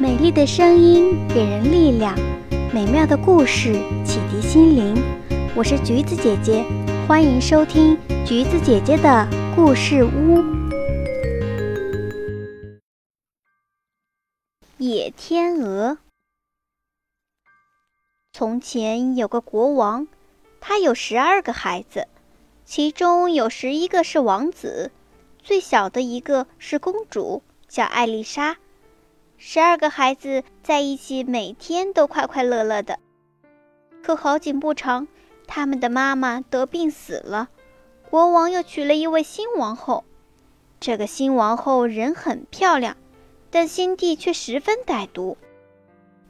美丽的声音给人力量，美妙的故事启迪心灵。我是橘子姐姐，欢迎收听橘子姐姐的故事屋。野天鹅。从前有个国王，他有十二个孩子，其中有十一个是王子，最小的一个是公主，叫艾丽莎。十二个孩子在一起，每天都快快乐乐的。可好景不长，他们的妈妈得病死了，国王又娶了一位新王后。这个新王后人很漂亮，但心地却十分歹毒。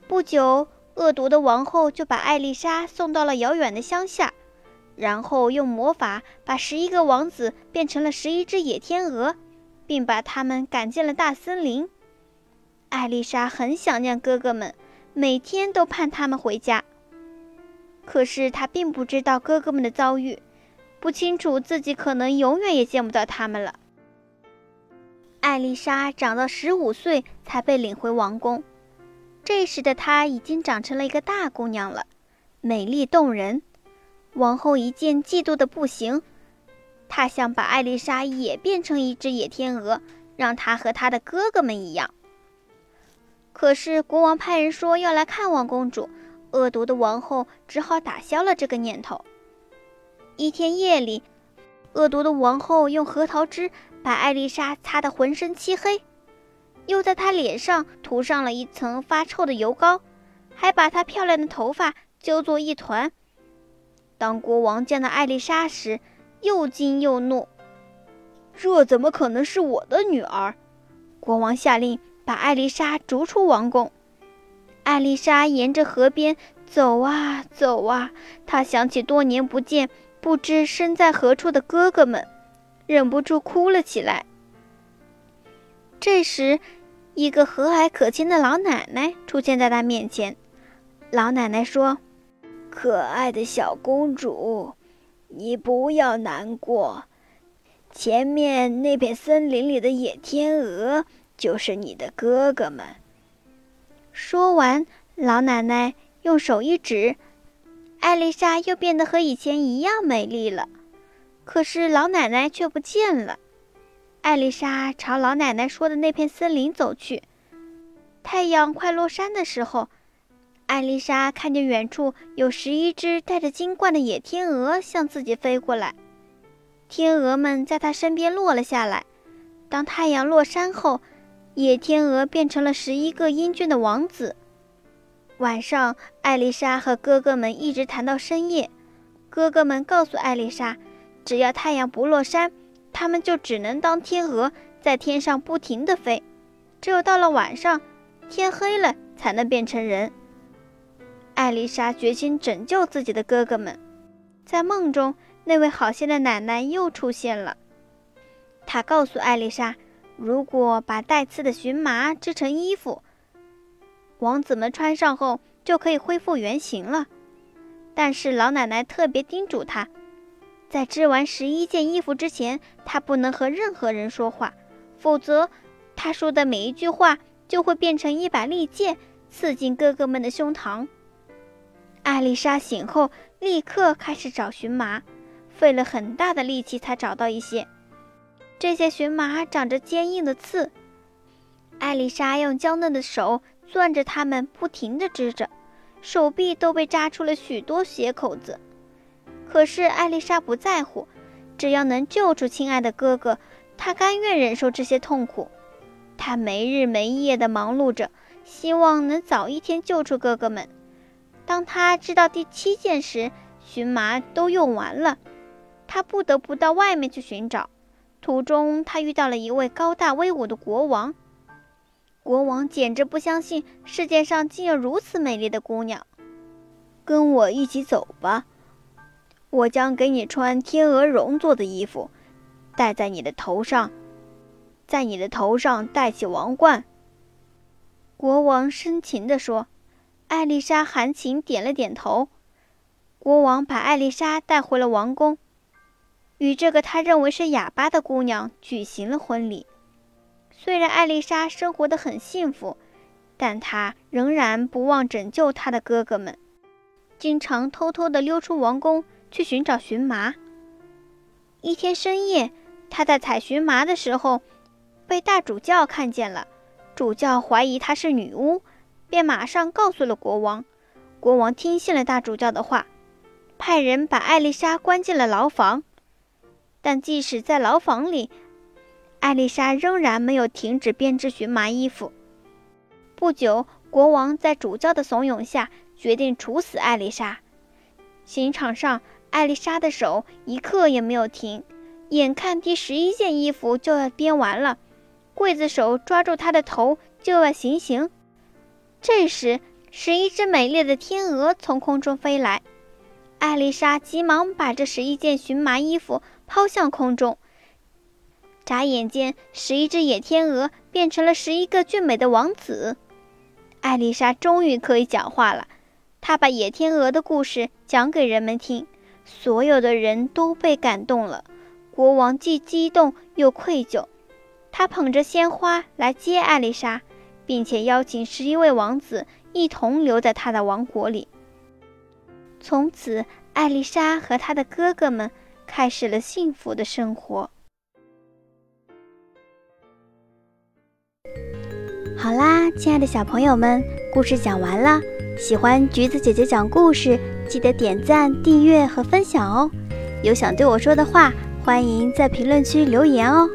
不久，恶毒的王后就把艾丽莎送到了遥远的乡下，然后用魔法把十一个王子变成了十一只野天鹅，并把他们赶进了大森林。艾丽莎很想念哥哥们，每天都盼他们回家。可是她并不知道哥哥们的遭遇，不清楚自己可能永远也见不到他们了。艾丽莎长到十五岁才被领回王宫，这时的她已经长成了一个大姑娘了，美丽动人。王后一见，嫉妒的不行，她想把艾丽莎也变成一只野天鹅，让她和她的哥哥们一样。可是国王派人说要来看望公主，恶毒的王后只好打消了这个念头。一天夜里，恶毒的王后用核桃汁把艾丽莎擦得浑身漆黑，又在她脸上涂上了一层发臭的油膏，还把她漂亮的头发揪作一团。当国王见到艾丽莎时，又惊又怒：“这怎么可能是我的女儿？”国王下令。把艾丽莎逐出王宫。艾丽莎沿着河边走啊走啊，她想起多年不见、不知身在何处的哥哥们，忍不住哭了起来。这时，一个和蔼可亲的老奶奶出现在她面前。老奶奶说：“可爱的小公主，你不要难过，前面那片森林里的野天鹅。”就是你的哥哥们。说完，老奶奶用手一指，艾丽莎又变得和以前一样美丽了。可是老奶奶却不见了。艾丽莎朝老奶奶说的那片森林走去。太阳快落山的时候，艾丽莎看见远处有十一只带着金冠的野天鹅向自己飞过来。天鹅们在她身边落了下来。当太阳落山后，野天鹅变成了十一个英俊的王子。晚上，艾丽莎和哥哥们一直谈到深夜。哥哥们告诉艾丽莎，只要太阳不落山，他们就只能当天鹅，在天上不停地飞。只有到了晚上，天黑了，才能变成人。艾丽莎决心拯救自己的哥哥们。在梦中，那位好心的奶奶又出现了。她告诉艾丽莎。如果把带刺的荨麻织成衣服，王子们穿上后就可以恢复原形了。但是老奶奶特别叮嘱他，在织完十一件衣服之前，他不能和任何人说话，否则他说的每一句话就会变成一把利剑，刺进哥哥们的胸膛。艾丽莎醒后立刻开始找荨麻，费了很大的力气才找到一些。这些荨麻长着坚硬的刺，艾丽莎用娇嫩的手攥着它们，不停地织着，手臂都被扎出了许多血口子。可是艾丽莎不在乎，只要能救出亲爱的哥哥，她甘愿忍受这些痛苦。她没日没夜地忙碌着，希望能早一天救出哥哥们。当她织到第七件时，荨麻都用完了，她不得不到外面去寻找。途中，他遇到了一位高大威武的国王。国王简直不相信世界上竟有如此美丽的姑娘。跟我一起走吧，我将给你穿天鹅绒做的衣服，戴在你的头上，在你的头上戴起王冠。国王深情地说。艾丽莎含情点了点头。国王把艾丽莎带回了王宫。与这个他认为是哑巴的姑娘举行了婚礼。虽然艾丽莎生活的很幸福，但她仍然不忘拯救她的哥哥们，经常偷偷地溜出王宫去寻找荨麻。一天深夜，她在采荨麻的时候，被大主教看见了。主教怀疑她是女巫，便马上告诉了国王。国王听信了大主教的话，派人把艾丽莎关进了牢房。但即使在牢房里，艾丽莎仍然没有停止编织荨麻衣服。不久，国王在主教的怂恿下决定处死艾丽莎。刑场上，艾丽莎的手一刻也没有停，眼看第十一件衣服就要编完了，刽子手抓住她的头就要行刑。这时，十一只美丽的天鹅从空中飞来，艾丽莎急忙把这十一件荨麻衣服抛向空中。眨眼间，十一只野天鹅变成了十一个俊美的王子。艾丽莎终于可以讲话了，她把野天鹅的故事讲给人们听，所有的人都被感动了。国王既激动又愧疚，他捧着鲜花来接艾丽莎，并且邀请十一位王子一同留在他的王国里。从此，艾丽莎和她的哥哥们开始了幸福的生活。好啦，亲爱的小朋友们，故事讲完了。喜欢橘子姐姐讲故事，记得点赞、订阅和分享哦。有想对我说的话，欢迎在评论区留言哦。